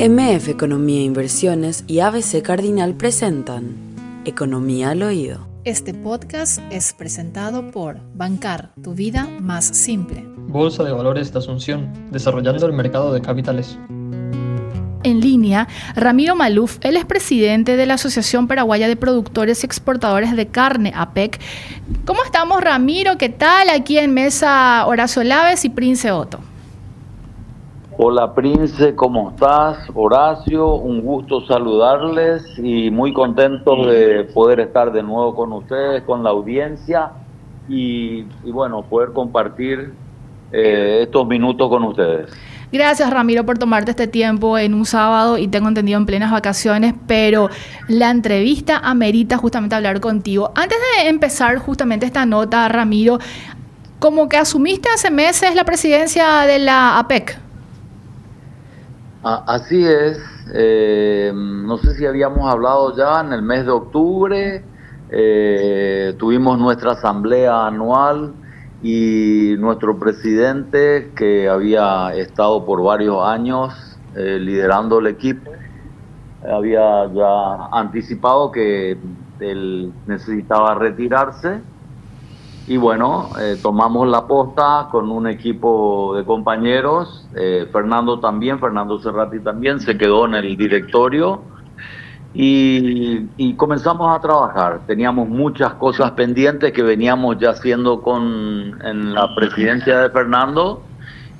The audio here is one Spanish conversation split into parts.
MF Economía e Inversiones y ABC Cardinal presentan Economía al Oído. Este podcast es presentado por Bancar, tu vida más simple. Bolsa de Valores de Asunción, desarrollando el mercado de capitales. En línea, Ramiro Maluf, él es presidente de la Asociación Paraguaya de Productores y Exportadores de Carne, APEC. ¿Cómo estamos, Ramiro? ¿Qué tal? Aquí en mesa Horacio Laves y Prince Otto. Hola Prince, ¿cómo estás? Horacio, un gusto saludarles y muy contento de poder estar de nuevo con ustedes, con la audiencia y, bueno, poder compartir eh, estos minutos con ustedes. Gracias Ramiro por tomarte este tiempo en un sábado y tengo entendido en plenas vacaciones, pero la entrevista amerita justamente hablar contigo. Antes de empezar justamente esta nota, Ramiro, como que asumiste hace meses la presidencia de la APEC. Así es, eh, no sé si habíamos hablado ya en el mes de octubre, eh, tuvimos nuestra asamblea anual y nuestro presidente que había estado por varios años eh, liderando el equipo, había ya anticipado que él necesitaba retirarse y bueno, eh, tomamos la posta con un equipo de compañeros, eh, Fernando también, Fernando Cerrati también, se quedó en el directorio. Y, comenzamos a trabajar. Teníamos muchas cosas pendientes que veníamos ya haciendo con, en la presidencia de Fernando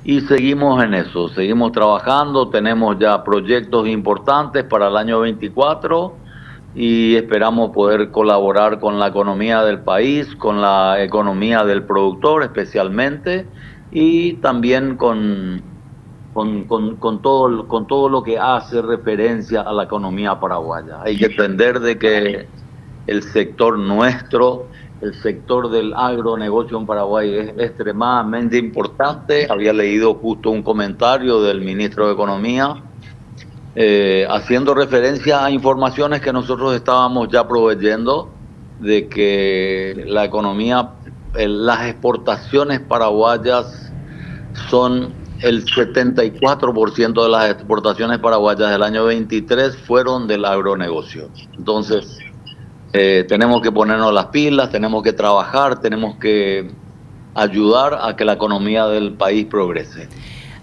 y seguimos en eso, seguimos trabajando, tenemos ya proyectos importantes para el año 24 y esperamos poder colaborar con la economía del país, con la economía del productor especialmente y también con, con, todo, con todo lo que hace referencia a la economía paraguaya. Hay que entender de que el sector nuestro, el sector del agronegocio en Paraguay es extremadamente importante. Había leído justo un comentario del ministro de Economía eh, haciendo referencia a informaciones que nosotros estábamos ya proveyendo de que la economía, las exportaciones paraguayas son el 74% de las exportaciones paraguayas del año 23 fueron del agronegocio. Entonces, eh, tenemos que ponernos las pilas, tenemos que trabajar, tenemos que ayudar a que la economía del país progrese.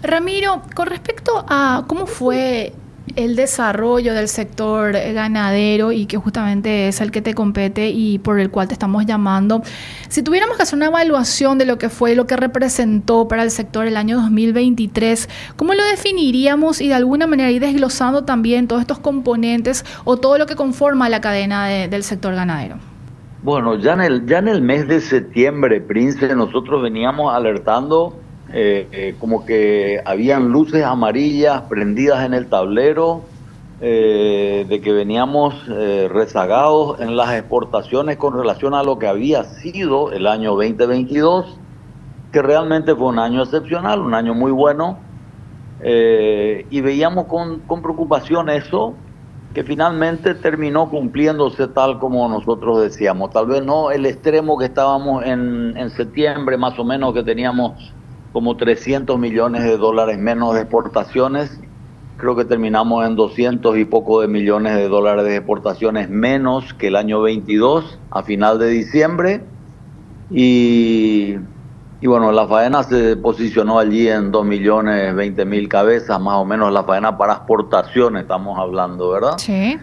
Ramiro, con respecto a cómo fue el desarrollo del sector ganadero y que justamente es el que te compete y por el cual te estamos llamando. Si tuviéramos que hacer una evaluación de lo que fue, lo que representó para el sector el año 2023, ¿cómo lo definiríamos y de alguna manera ir desglosando también todos estos componentes o todo lo que conforma la cadena del sector ganadero? Bueno, ya en el, ya en el mes de septiembre, Prince, nosotros veníamos alertando eh, eh, como que habían luces amarillas prendidas en el tablero, eh, de que veníamos rezagados en las exportaciones con relación a lo que había sido el año 2022, que realmente fue un año excepcional, un año muy bueno, y veíamos con, con preocupación eso, que finalmente terminó cumpliéndose tal como nosotros decíamos. Tal vez no el extremo que estábamos en, en septiembre, más o menos, que teníamos como 300 millones de dólares menos de exportaciones. Creo que terminamos en 200 y poco de millones de dólares de exportaciones menos que el año 22 a final de diciembre. Y, y bueno, la faena se posicionó allí en 2 millones 20 mil cabezas, más o menos la faena para exportación estamos hablando, ¿verdad? Sí.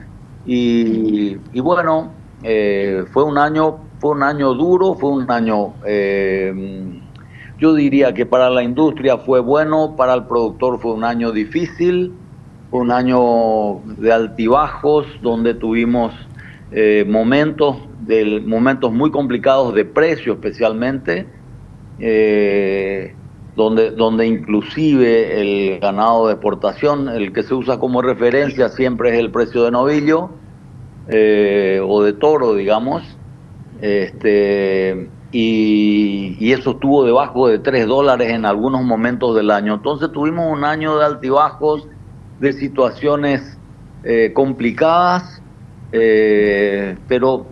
Y, y bueno, eh, fue un año fue un año duro, fue un año eh, yo diría que para la industria fue bueno, para el productor fue un año difícil, un año de altibajos, donde tuvimos eh, momentos, de, momentos muy complicados de precio especialmente, eh, donde, donde inclusive el ganado de exportación, el que se usa como referencia siempre es el precio de novillo eh, o de toro, digamos. Este, y, eso estuvo debajo de 3 dólares en algunos momentos del año. Entonces tuvimos un año de altibajos, de situaciones eh, complicadas, eh, pero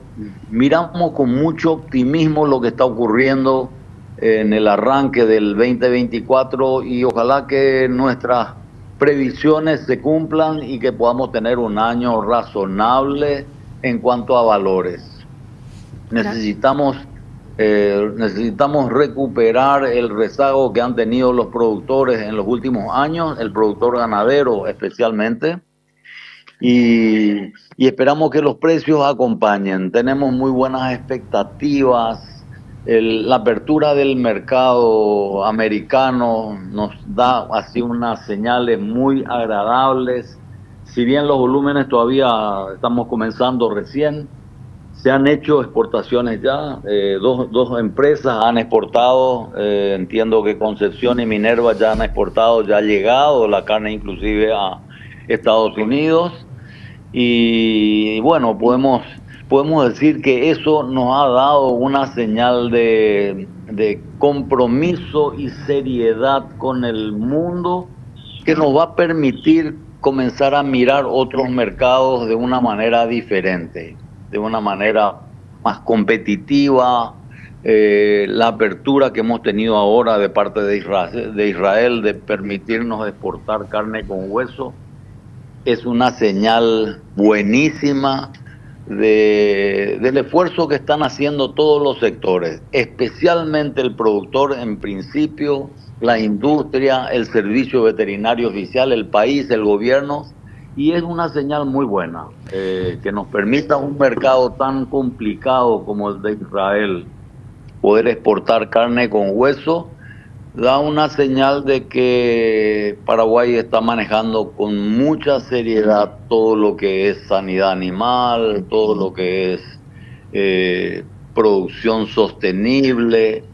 miramos con mucho optimismo lo que está ocurriendo en el arranque del 2024 y ojalá que nuestras previsiones se cumplan y que podamos tener un año razonable en cuanto a valores. Necesitamos, eh, necesitamos recuperar el rezago que han tenido los productores en los últimos años, el productor ganadero especialmente, y, y esperamos que los precios acompañen. Tenemos muy buenas expectativas la apertura del mercado americano nos da así unas señales muy agradables. Si bien los volúmenes todavía estamos comenzando recién, se han hecho exportaciones ya. Eh, dos, dos, empresas han exportado, eh, entiendo que Concepción y Minerva ya han exportado, ya ha llegado la carne inclusive a Estados Unidos. Y bueno, podemos podemos decir que eso nos ha dado una señal de, compromiso y seriedad con el mundo que nos va a permitir comenzar a mirar otros mercados de una manera diferente, de una manera más competitiva. Eh, la apertura que hemos tenido ahora de parte de Israel, de Israel de permitirnos exportar carne con hueso es una señal buenísima del esfuerzo que están haciendo todos los sectores, especialmente el productor en principio, la industria, el servicio veterinario oficial, el país, el gobierno, y es una señal muy buena eh, que nos permita un mercado tan complicado como el de Israel poder exportar carne con hueso da una señal de que Paraguay está manejando con mucha seriedad todo lo que es sanidad animal, todo lo que es eh, producción sostenible.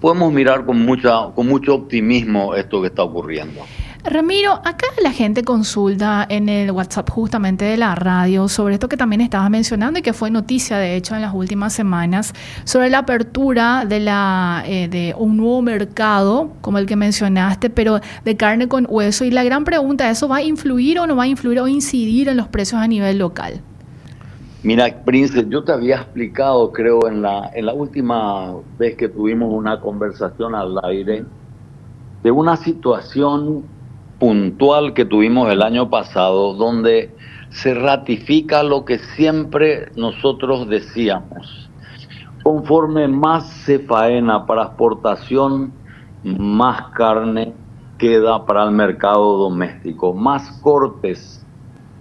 Podemos mirar con mucha con mucho optimismo esto que está ocurriendo. Ramiro, acá la gente consulta en el WhatsApp justamente de la radio sobre esto que también estabas mencionando y que fue noticia de hecho en las últimas semanas, sobre la apertura de, la, eh, de un nuevo mercado, como el que mencionaste, pero de carne con hueso. Y la gran pregunta, ¿eso va a influir o no va a influir o incidir en los precios a nivel local? Mira, Prince, yo te había explicado, creo, en la, en la última vez que tuvimos una conversación al aire, de una situación puntual que tuvimos el año pasado, donde se ratifica lo que siempre nosotros decíamos. Conforme más se faena para exportación, más carne queda para el mercado doméstico, más cortes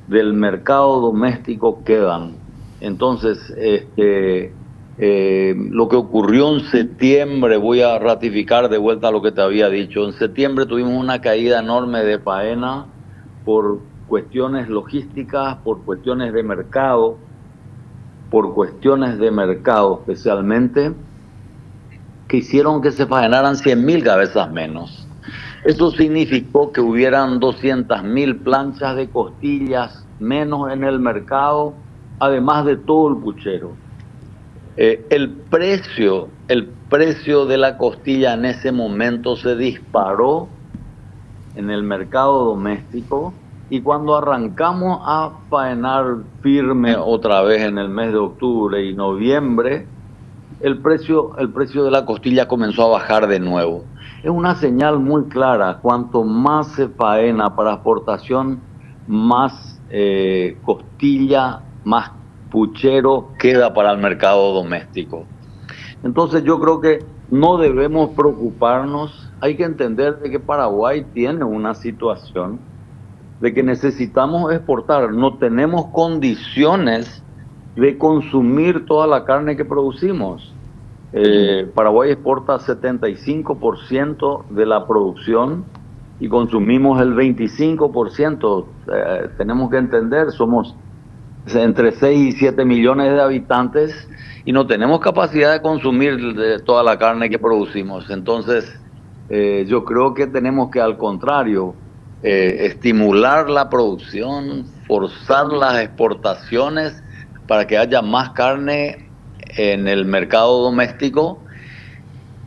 del mercado doméstico quedan. Entonces, este, eh, lo que ocurrió en septiembre, voy a ratificar de vuelta lo que te había dicho, en septiembre tuvimos una caída enorme de faena por cuestiones logísticas, por cuestiones de mercado, por cuestiones de mercado especialmente, que hicieron que se faenaran 100.000 cabezas menos. Eso significó que hubieran 200.000 planchas de costillas menos en el mercado, además de todo el puchero. Eh, el precio, el precio de la costilla en ese momento se disparó en el mercado doméstico y cuando arrancamos a faenar firme otra vez en el mes de octubre y noviembre, el precio, el precio de la costilla comenzó a bajar de nuevo. Es una señal muy clara, cuanto más se faena para exportación, más eh, costilla, más puchero queda para el mercado doméstico. Entonces yo creo que no debemos preocuparnos, hay que entender de que Paraguay tiene una situación de que necesitamos exportar, no tenemos condiciones de consumir toda la carne que producimos. Eh, Paraguay exporta 75% de la producción y consumimos el 25%. Eh, tenemos que entender, somos entre 6 y 7 millones de habitantes y no tenemos capacidad de consumir toda la carne que producimos. Entonces, eh, yo creo que tenemos que, al contrario, eh, estimular la producción, forzar las exportaciones para que haya más carne en el mercado doméstico.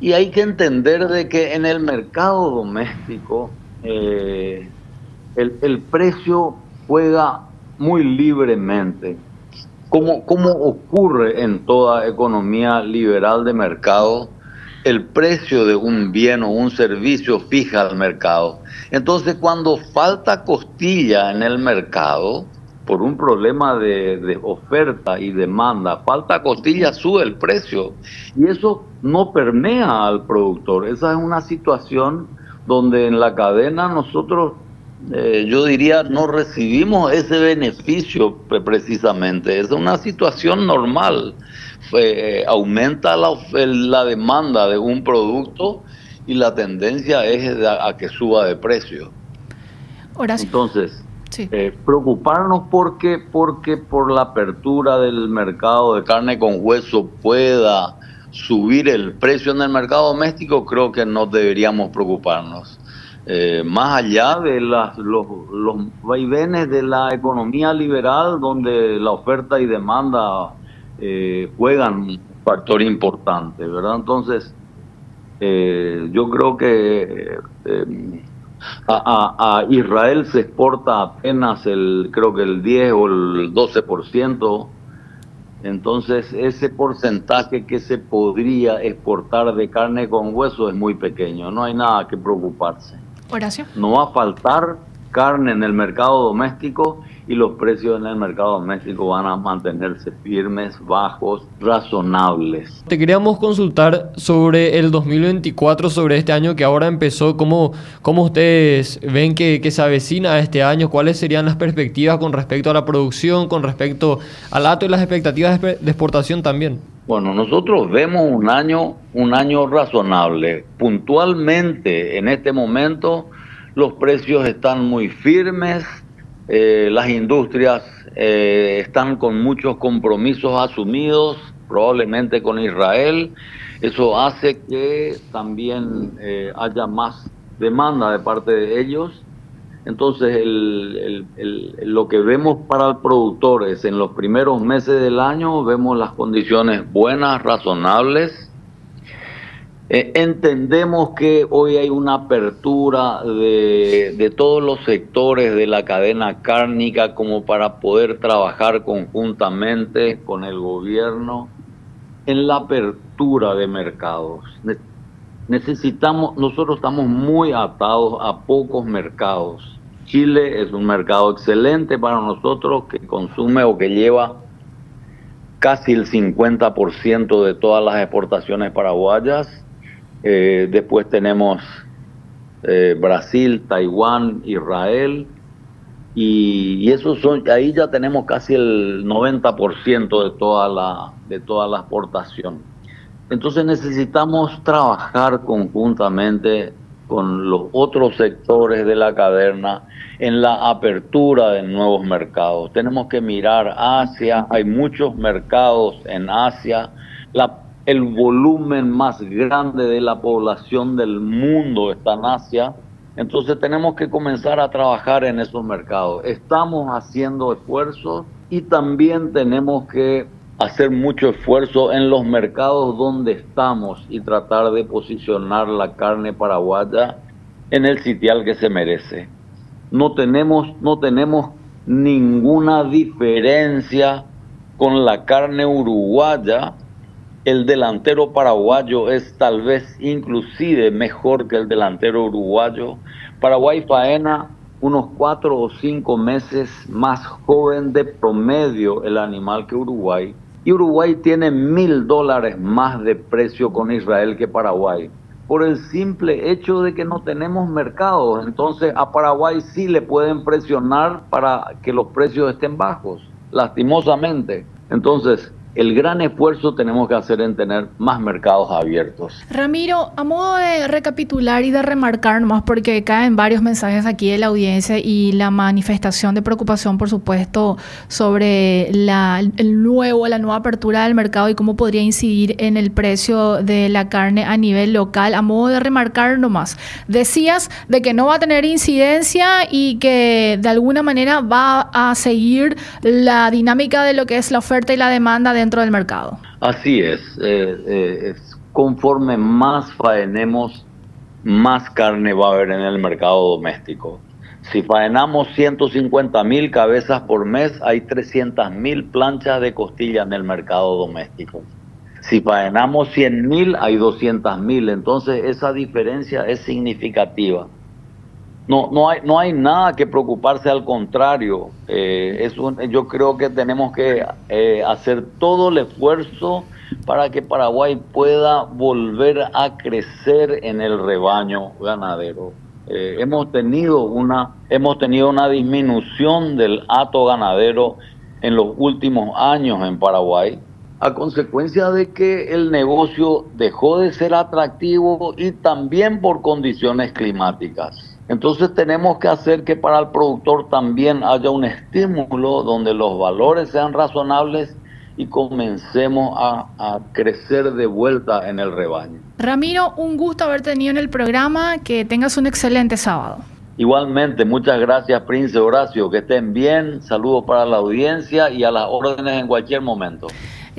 Y hay que entender de que en el mercado doméstico eh, el, el precio juega muy libremente, como, como ocurre en toda economía liberal de mercado, el precio de un bien o un servicio fija al mercado. Entonces, cuando falta costilla en el mercado, por un problema de, oferta y demanda, falta costilla, sube el precio. Y eso no permea al productor. Esa es una situación donde en la cadena nosotros, eh, yo diría, no recibimos ese beneficio precisamente. Es una situación normal. Eh, aumenta la, la demanda de un producto y la tendencia es a, que suba de precio. Entonces, eh, preocuparnos porque, porque por la apertura del mercado de carne con hueso pueda subir el precio en el mercado doméstico, creo que no deberíamos preocuparnos. Eh, más allá de las, los, vaivenes de la economía liberal, donde la oferta y demanda eh, juegan un factor importante, ¿verdad? Entonces, eh, yo creo que eh, a, Israel se exporta apenas el, creo que el 10 o el 12%, entonces ese porcentaje que se podría exportar de carne con hueso es muy pequeño, no hay nada que preocuparse. No va a faltar carne en el mercado doméstico y los precios en el mercado doméstico van a mantenerse firmes, bajos, razonables. Te queríamos consultar sobre el 2024, sobre este año que ahora empezó, cómo, cómo ustedes ven que, se avecina este año, cuáles serían las perspectivas con respecto a la producción, con respecto al ato y las expectativas de exportación también. Bueno, nosotros vemos un año, un año razonable. Puntualmente, en este momento, los precios están muy firmes, eh, las industrias eh, están con muchos compromisos asumidos, probablemente con Israel. Eso hace que también eh, haya más demanda de parte de ellos. Entonces, lo que vemos para los productores en los primeros meses del año, vemos las condiciones buenas, razonables eh, entendemos que hoy hay una apertura de, todos los sectores de la cadena cárnica como para poder trabajar conjuntamente con el gobierno en la apertura de mercados. Necesitamos, nosotros estamos muy atados a pocos mercados. Chile es un mercado excelente para nosotros que consume o que lleva casi el 50% de todas las exportaciones paraguayas eh, después tenemos eh, Brasil, Taiwán, Israel. Y, esos son, ahí ya tenemos casi el 90% de toda la, de toda la exportación. Entonces necesitamos trabajar conjuntamente con los otros sectores de la caverna en la apertura de nuevos mercados. Tenemos que mirar Asia, hay muchos mercados en Asia. El volumen más grande de la población del mundo está en Asia. Entonces tenemos que comenzar a trabajar en esos mercados. Estamos haciendo esfuerzos y también tenemos que hacer mucho esfuerzo en los mercados donde estamos y tratar de posicionar la carne paraguaya en el sitial que se merece. No tenemos, no tenemos ninguna diferencia con la carne uruguaya el delantero paraguayo es tal vez inclusive mejor que el delantero uruguayo. Paraguay faena unos cuatro o cinco meses más joven de promedio el animal que Uruguay. Y Uruguay tiene mil dólares más de precio con Israel que Paraguay. Por el simple hecho de que no tenemos mercados. Entonces a Paraguay sí le pueden presionar para que los precios estén bajos, lastimosamente. Entonces, el gran esfuerzo tenemos que hacer en tener más mercados abiertos. Ramiro, a modo de recapitular y de remarcar más, porque caen varios mensajes aquí de la audiencia y la manifestación de preocupación, por supuesto, sobre la, el nuevo, la nueva apertura del mercado y cómo podría incidir en el precio de la carne a nivel local. A modo de remarcar nomás, decías de que no va a tener incidencia y que de alguna manera va a seguir la dinámica de lo que es la oferta y la demanda dentro del mercado. Así es, eh, eh, es conforme más faenemos, más carne va a haber en el mercado doméstico. Si faenamos 150 mil cabezas por mes, hay 300 mil planchas de costilla en el mercado doméstico. Si faenamos 100 mil, hay 200 mil. Entonces esa diferencia es significativa. No, no, hay, no hay nada que preocuparse, al contrario. Eh, yo creo que tenemos que eh, hacer todo el esfuerzo para que Paraguay pueda volver a crecer en el rebaño ganadero. Eh, hemos tenido una hemos tenido una disminución del hato ganadero en los últimos años en Paraguay a consecuencia de que el negocio dejó de ser atractivo y también por condiciones climáticas. Entonces tenemos que hacer que para el productor también haya un estímulo donde los valores sean razonables y comencemos a, crecer de vuelta en el rebaño. Ramiro, un gusto haber tenido en el programa, que tengas un excelente sábado. Igualmente, muchas gracias, Prince Horacio, que estén bien, saludos para la audiencia y a las órdenes en cualquier momento.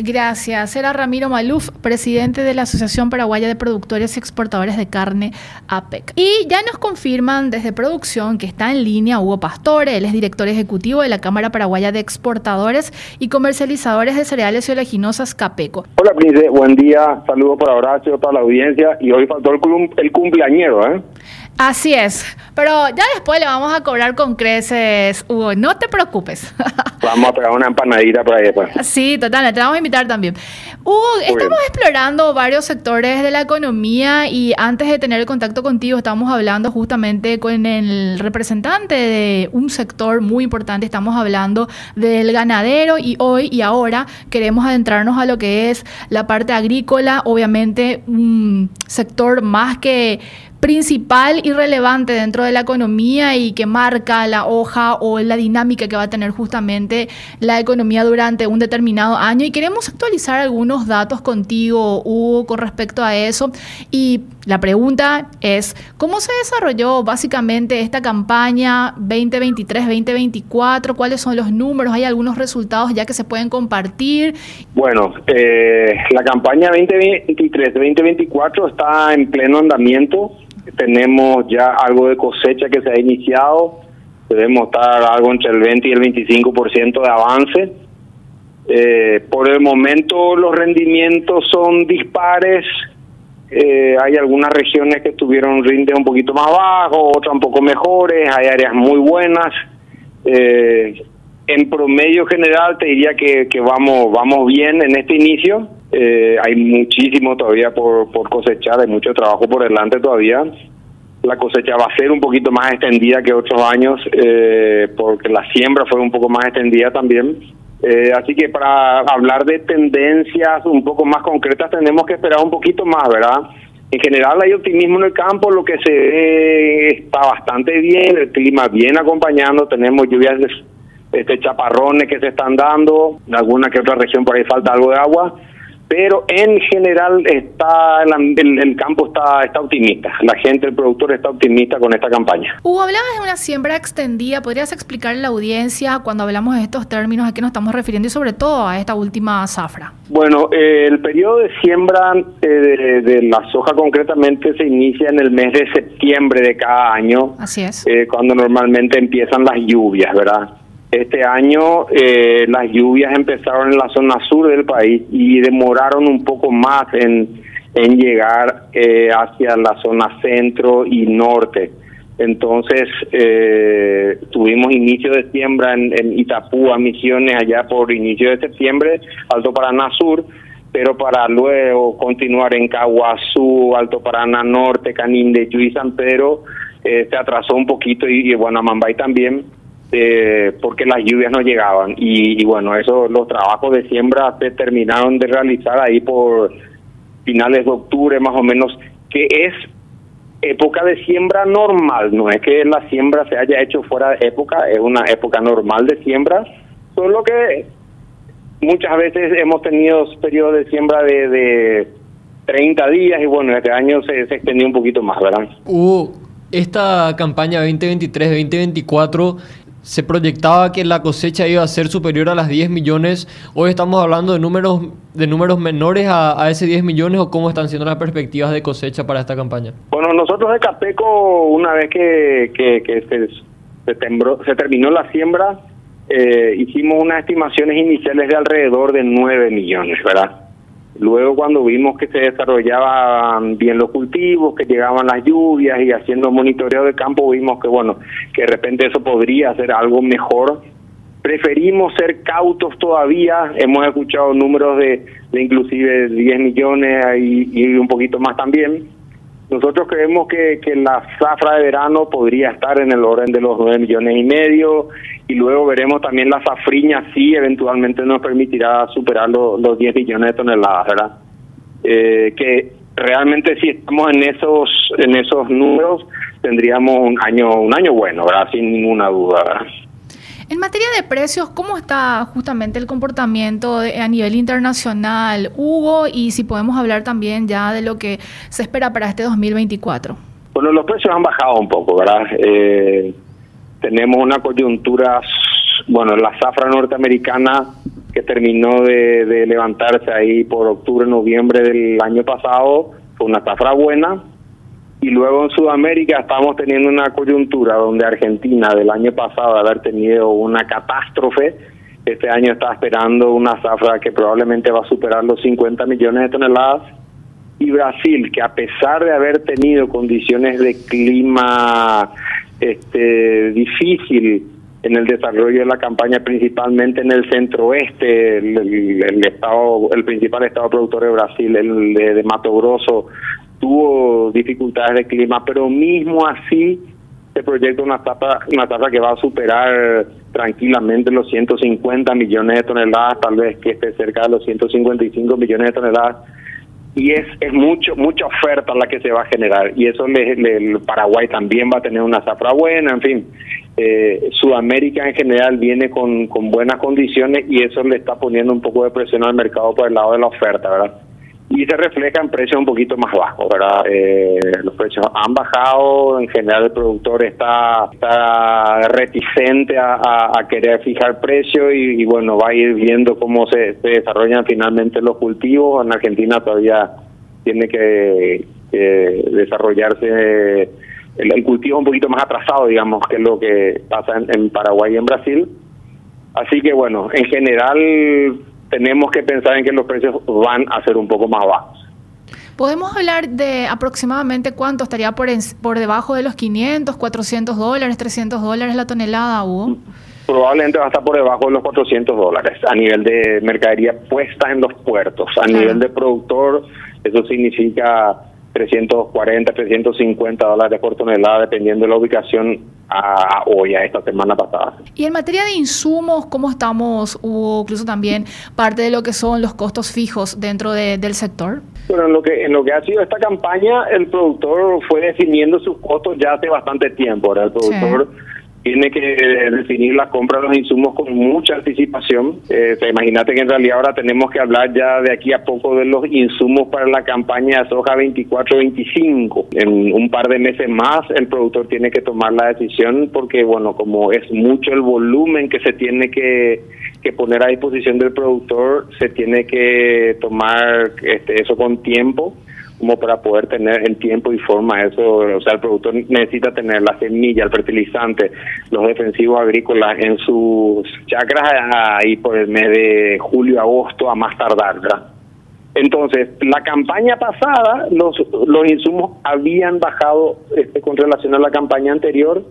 Gracias. Era Ramiro Maluf, presidente de la Asociación Paraguaya de Productores y Exportadores de Carne, APEC. Y ya nos confirman desde producción que está en línea Hugo Pastore, él es director ejecutivo de la Cámara Paraguaya de Exportadores y Comercializadores de Cereales y Oleaginosas, CAPECO. Hola, Prince. Buen día. Saludos para Horacio, para la audiencia. Y hoy faltó el cumpleañero, ¿eh? Así es, pero ya después le vamos a cobrar con creces, Hugo, no te preocupes. Vamos a pegar una empanadita por ahí después. Sí, total, te vamos a invitar también. Hugo, estamos explorando varios sectores de la economía y antes de tener el contacto contigo estamos hablando justamente con el representante de un sector muy importante, estamos hablando del ganadero y hoy y ahora queremos adentrarnos a lo que es la parte agrícola, obviamente un sector más que principal y relevante dentro de la economía y que marca la hoja o la dinámica que va a tener justamente la economía durante un determinado año. Y queremos actualizar algunos datos contigo, Hugo, con respecto a eso. Y la pregunta es, ¿cómo se desarrolló básicamente esta campaña 2023-2024? ¿Cuáles son los números? ¿Hay algunos resultados ya que se pueden compartir? Bueno, eh, la campaña 2023-2024 está en pleno andamiento tenemos ya algo de cosecha que se ha iniciado, debemos estar algo entre el 20 y el 25% de avance. Eh, por el momento los rendimientos son dispares, eh, hay algunas regiones que tuvieron rinde un poquito más bajo, otras un poco mejores, hay áreas muy buenas. Eh, en promedio general te diría que, vamos, vamos bien en este inicio. Eh, hay muchísimo todavía por, por cosechar, hay mucho trabajo por delante todavía. La cosecha va a ser un poquito más extendida que otros años, eh, porque la siembra fue un poco más extendida también. Eh, así que para hablar de tendencias un poco más concretas tenemos que esperar un poquito más, ¿verdad? En general hay optimismo en el campo, lo que se ve está bastante bien, el clima bien acompañando, tenemos lluvias este chaparrones que se están dando, en alguna que otra región por ahí falta algo de agua, pero en general está el, campo está, está optimista, la gente, el productor está optimista con esta campaña. Hugo, hablabas de una siembra extendida, ¿podrías explicarle a la audiencia cuando hablamos de estos términos a qué nos estamos refiriendo y sobre todo a esta última zafra? Bueno, eh, el periodo de siembra eh, de, de, la soja concretamente se inicia en el mes de septiembre de cada año. Así es. Eh, cuando normalmente empiezan las lluvias, ¿verdad? Este año eh, las lluvias empezaron en la zona sur del país y demoraron un poco más en, en llegar eh, hacia la zona centro y norte. Entonces eh, tuvimos inicio de siembra en, en Itapúa, Misiones, allá por inicio de septiembre, Alto Paraná Sur, pero para luego continuar en Caguazú, Alto Paraná Norte, Canindeyú y San Pedro, se atrasó un poquito y, y Guanamambay también eh, porque las lluvias no llegaban y, bueno, eso los trabajos de siembra se terminaron de realizar ahí por finales de octubre más o menos, que es época de siembra normal, no es que la siembra se haya hecho fuera de época, es una época normal de siembra, solo que muchas veces hemos tenido periodos de siembra de, de 30 días y bueno, este año se, se extendió un poquito más, ¿verdad? Hubo esta campaña 2023-2024 se proyectaba que la cosecha iba a ser superior a las 10 millones. Hoy estamos hablando de números de números menores a, a ese 10 millones o cómo están siendo las perspectivas de cosecha para esta campaña. Bueno, nosotros de Capeco, una vez que, que, se, se, se, terminó la siembra, eh, hicimos unas estimaciones iniciales de alrededor de 9 millones, ¿verdad? Luego cuando vimos que se desarrollaban bien los cultivos, que llegaban las lluvias y haciendo monitoreo de campo, vimos que bueno, que de repente eso podría ser algo mejor. Preferimos ser cautos todavía, hemos escuchado números de, de inclusive 10 millones y, y un poquito más también nosotros creemos que, que la zafra de verano podría estar en el orden de los 9 millones y medio y luego veremos también la zafriña si eventualmente nos permitirá superar los 10 millones de toneladas, ¿verdad? Eh, que realmente si estamos en esos en esos números tendríamos un año un año bueno, ¿verdad? Sin ninguna duda, ¿verdad? En materia de precios, ¿cómo está justamente el comportamiento a nivel internacional, Hugo? Y si podemos hablar también ya de lo que se espera para este 2024. Bueno, los precios han bajado un poco, ¿verdad? Eh, tenemos una coyuntura, bueno, la zafra norteamericana que terminó de, de levantarse ahí por octubre, noviembre del año pasado, fue una zafra buena, y luego en Sudamérica estamos teniendo una coyuntura donde Argentina del año pasado haber tenido una catástrofe, este año está esperando una zafra que probablemente va a superar los 50 millones de toneladas. Y Brasil, que a pesar de haber tenido condiciones de clima este, difícil en el desarrollo de la campaña, principalmente en el centro oeste, el, estado, el principal estado productor de Brasil, el de, de Mato Grosso, tuvo dificultades de clima, pero mismo así se proyecta una tasa, una tasa que va a superar tranquilamente los 150 millones de toneladas, tal vez que esté cerca de los 155 millones de toneladas. Y es, es mucho mucha oferta la que se va a generar. Y eso le, el Paraguay también va a tener una zafra buena, en fin. Eh, Sudamérica en general viene con, con buenas condiciones y eso le está poniendo un poco de presión al mercado por el lado de la oferta, ¿verdad? Y se refleja en precios un poquito más bajos, ¿verdad? Eh, los precios han bajado, en general el productor está, está reticente a, querer fijar precio y, bueno, va a ir viendo cómo se, desarrollan finalmente los cultivos. En Argentina todavía tiene que, desarrollarse el, cultivo un poquito más atrasado, digamos, que es lo que pasa en, en Paraguay y en Brasil. Así que bueno, en general tenemos que pensar en que los precios van a ser un poco más bajos. ¿Podemos hablar de aproximadamente cuánto estaría por, por debajo de los 500, 400 dólares, 300 dólares la tonelada, Hugo? Probablemente va a estar por debajo de los 400 dólares a nivel de mercadería puesta en los puertos. A nivel de productor, eso significa 340, 350 dólares por tonelada, dependiendo de la ubicación a hoy, a esta semana pasada. Y en materia de insumos, ¿cómo estamos? Hubo incluso también parte de lo que son los costos fijos dentro del sector. Bueno, en lo que en lo que ha sido esta campaña, el productor fue definiendo sus costos ya hace bastante tiempo. Ahora el productor tiene que definir la compra de los insumos con mucha anticipación. Eh, imagínate que en realidad ahora tenemos que hablar ya de aquí a poco de los insumos para la campaña de soja 24-25. En un par de meses más el productor tiene que tomar la decisión porque, bueno, como es mucho el volumen que se tiene que, que poner a disposición del productor, se tiene que tomar este, eso con tiempo como para poder tener en tiempo y forma eso, o sea, el productor necesita tener la semilla, el fertilizante, los defensivos agrícolas en sus chacras ahí por el mes de julio, agosto a más tardar. Entonces, la campaña pasada, los, los insumos habían bajado este, con relación a la campaña anterior,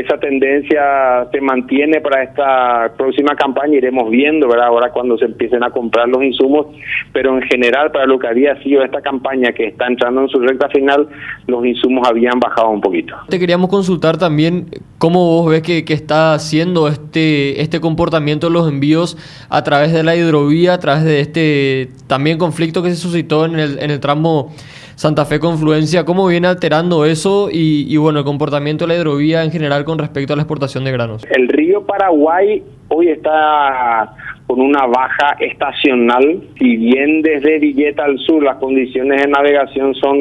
esa tendencia se mantiene para esta próxima campaña, iremos viendo, ¿verdad? Ahora cuando se empiecen a comprar los insumos, pero en general para lo que había sido esta campaña que está entrando en su recta final, los insumos habían bajado un poquito. Te queríamos consultar también cómo vos ves que, que está haciendo este, este comportamiento de los envíos a través de la hidrovía, a través de este también conflicto que se suscitó en el, en el tramo Santa Fe Confluencia, ¿cómo viene alterando eso y, bueno, el comportamiento de la hidrovía en general con respecto a la exportación de granos? El río Paraguay hoy está con una baja estacional, si bien desde Villeta al sur las condiciones de navegación son,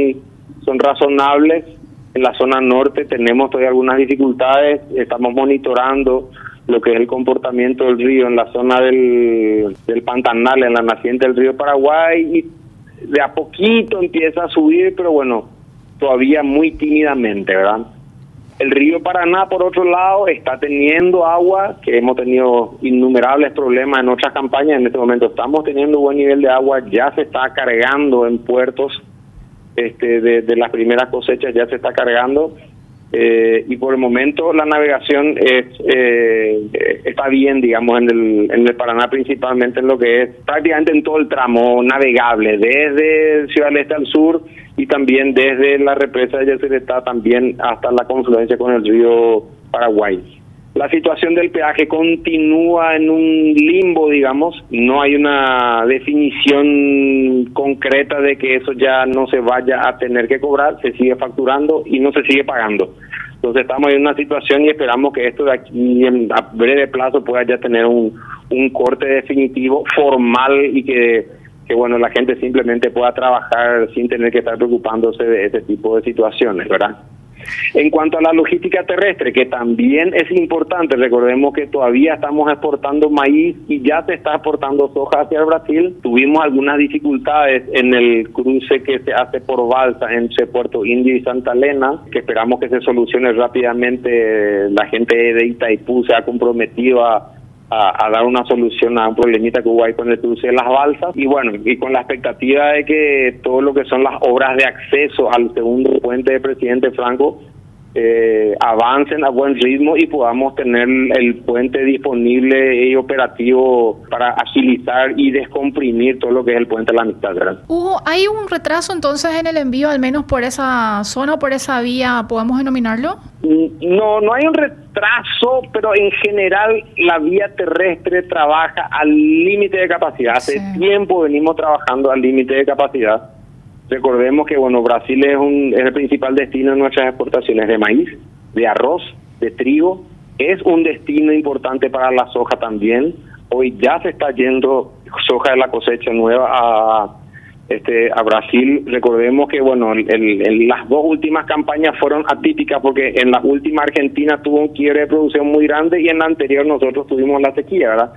son razonables, en la zona norte tenemos todavía algunas dificultades, estamos monitorando lo que es el comportamiento del río en la zona del, del Pantanal, en la naciente del río Paraguay y de a poquito empieza a subir, pero bueno, todavía muy tímidamente, ¿verdad? El río Paraná, por otro lado, está teniendo agua, que hemos tenido innumerables problemas en otras campañas. En este momento estamos teniendo buen nivel de agua, ya se está cargando en puertos este, de, las primeras cosechas, ya se está cargando. Eh, y por el momento la navegación es, eh, está bien, digamos, en el, en el Paraná, principalmente en lo que es prácticamente en todo el tramo navegable, desde Ciudad del Este al sur y también desde la represa de Yacyretá también hasta la confluencia con el río Paraguay. La situación del peaje continúa en un limbo, digamos, no hay una definición concreta de que eso ya no se vaya a tener que cobrar, se sigue facturando y no se sigue pagando. Entonces estamos en una situación y esperamos que esto de aquí en a breve plazo pueda ya tener un, un corte definitivo, formal y que que bueno la gente simplemente pueda trabajar sin tener que estar preocupándose de ese tipo de situaciones, ¿verdad? En cuanto a la logística terrestre, que también es importante, recordemos que todavía estamos exportando maíz y ya se está exportando soja hacia el Brasil. Tuvimos algunas dificultades en el cruce que se hace por balsa entre Puerto Indio y Santa Elena, que esperamos que se solucione rápidamente. La gente de Itaipú se ha comprometido a a, dar una solución a un problemita que hubo ahí con el cruce de las balsas. Y bueno, y con la expectativa de que todo lo que son las obras de acceso al segundo puente de presidente Franco eh, avancen a buen ritmo y podamos tener el puente disponible y operativo para agilizar y descomprimir todo lo que es el puente de la amistad. Hugo, ¿hay un retraso entonces en el envío, al menos por esa zona o por esa vía, podemos denominarlo? Mm, no, no hay un retraso, pero en general la vía terrestre trabaja al límite de capacidad. Hace tiempo venimos trabajando al límite de capacidad Recordemos que bueno Brasil es, un, es el principal destino de nuestras exportaciones de maíz, de arroz, de trigo. Es un destino importante para la soja también. Hoy ya se está yendo soja de la cosecha nueva a, este, a Brasil. Recordemos que bueno, el, las dos últimas campañas fueron atípicas porque en la última Argentina tuvo un quiebre de producción muy grande y en la anterior nosotros tuvimos la sequía, ¿verdad?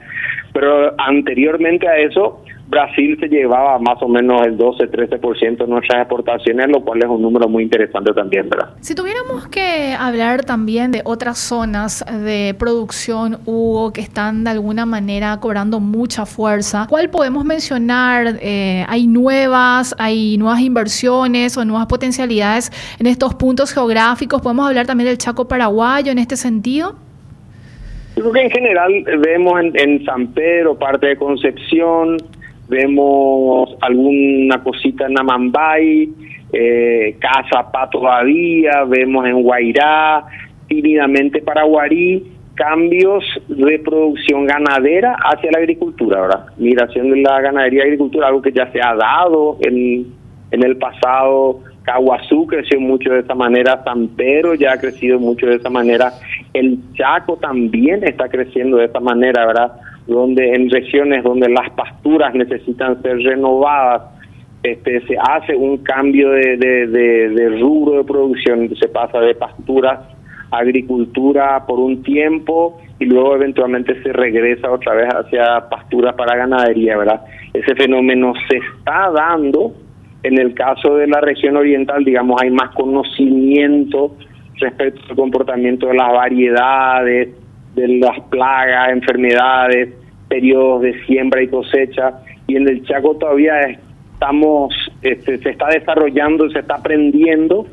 Pero anteriormente a eso Brasil se llevaba más o menos el 12-13% de nuestras exportaciones, lo cual es un número muy interesante también, ¿verdad? Si tuviéramos que hablar también de otras zonas de producción, Hugo, que están de alguna manera cobrando mucha fuerza, ¿cuál podemos mencionar? Eh, ¿Hay nuevas, hay nuevas inversiones o nuevas potencialidades en estos puntos geográficos? ¿Podemos hablar también del Chaco paraguayo en este sentido? creo que en general vemos en, en San Pedro, parte de Concepción, vemos alguna cosita en Amambay, eh, Casa Pa todavía, vemos en Guairá, tímidamente Paraguarí, cambios de producción ganadera hacia la agricultura, ¿verdad? Migración de la ganadería a agricultura, algo que ya se ha dado en, en el pasado. Caguazú creció mucho de esa manera, San Pedro ya ha crecido mucho de esa manera, el Chaco también está creciendo de esa manera, ¿verdad? Donde en regiones donde las pasturas necesitan ser renovadas, este, se hace un cambio de, de, rubro de producción, se pasa de pasturas a agricultura por un tiempo y luego eventualmente se regresa otra vez hacia pasturas para ganadería, ¿verdad? Ese fenómeno se está dando en el caso de la región oriental, digamos, hay más conocimiento respecto al comportamiento de las variedades, de las plagas, enfermedades, periodos de siembra y cosecha, y en el Chaco todavía estamos, este, se está desarrollando, se está aprendiendo,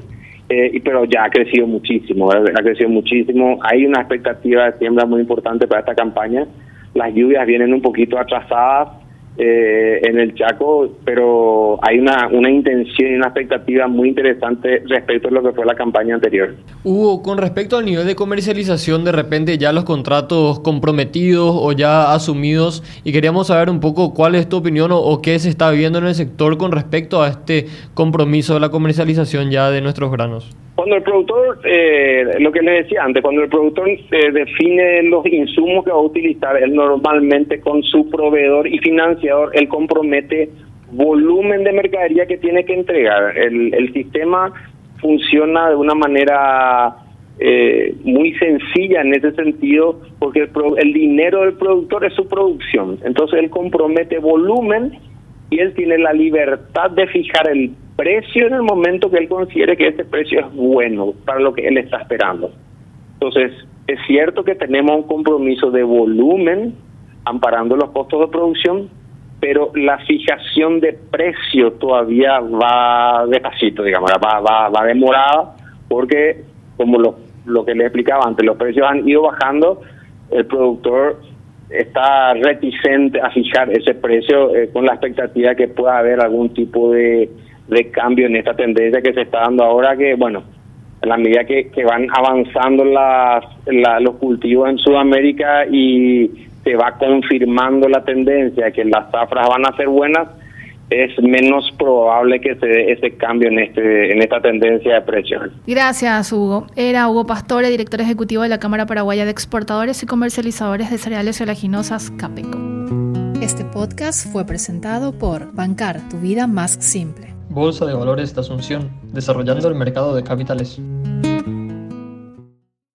eh, pero ya ha crecido muchísimo, ha crecido muchísimo. Hay una expectativa de siembra muy importante para esta campaña. Las lluvias vienen un poquito atrasadas, eh, en el Chaco, pero hay una, una intención y una expectativa muy interesante respecto a lo que fue la campaña anterior. Hugo, con respecto al nivel de comercialización, de repente ya los contratos comprometidos o ya asumidos, y queríamos saber un poco cuál es tu opinión o, qué se está viendo en el sector con respecto a este compromiso de la comercialización ya de nuestros granos. Cuando el productor, eh, lo que les decía antes, cuando el productor eh, define los insumos que va a utilizar, él normalmente con su proveedor y financiador, él compromete volumen de mercadería que tiene que entregar. El, el sistema funciona de una manera eh, muy sencilla en ese sentido, porque el, el dinero del productor es su producción. Entonces él compromete volumen y él tiene la libertad de fijar el precio en el momento que él considere que ese precio es bueno para lo que él está esperando. Entonces, es cierto que tenemos un compromiso de volumen amparando los costos de producción, pero la fijación de precio todavía va despacito, digamos, va, va, va demorada, porque como lo, lo que les explicaba antes, los precios han ido bajando, el productor está reticente a fijar ese precio eh, con la expectativa que pueda haber algún tipo de, de cambio en esta tendencia que se está dando ahora, que bueno, en la medida que, que van avanzando las, los cultivos en Sudamérica y se va confirmando la tendencia que las zafras van a ser buenas, es menos probable que se dé ese cambio en este en esta tendencia de precios. Gracias, Hugo. Era Hugo Pastore, director ejecutivo de la Cámara Paraguaya de Exportadores y Comercializadores de Cereales Oleaginosas, CAPECO. Este podcast fue presentado por Bancar, tu vida más simple. Bolsa de Valores de Asunción, desarrollando el mercado de capitales.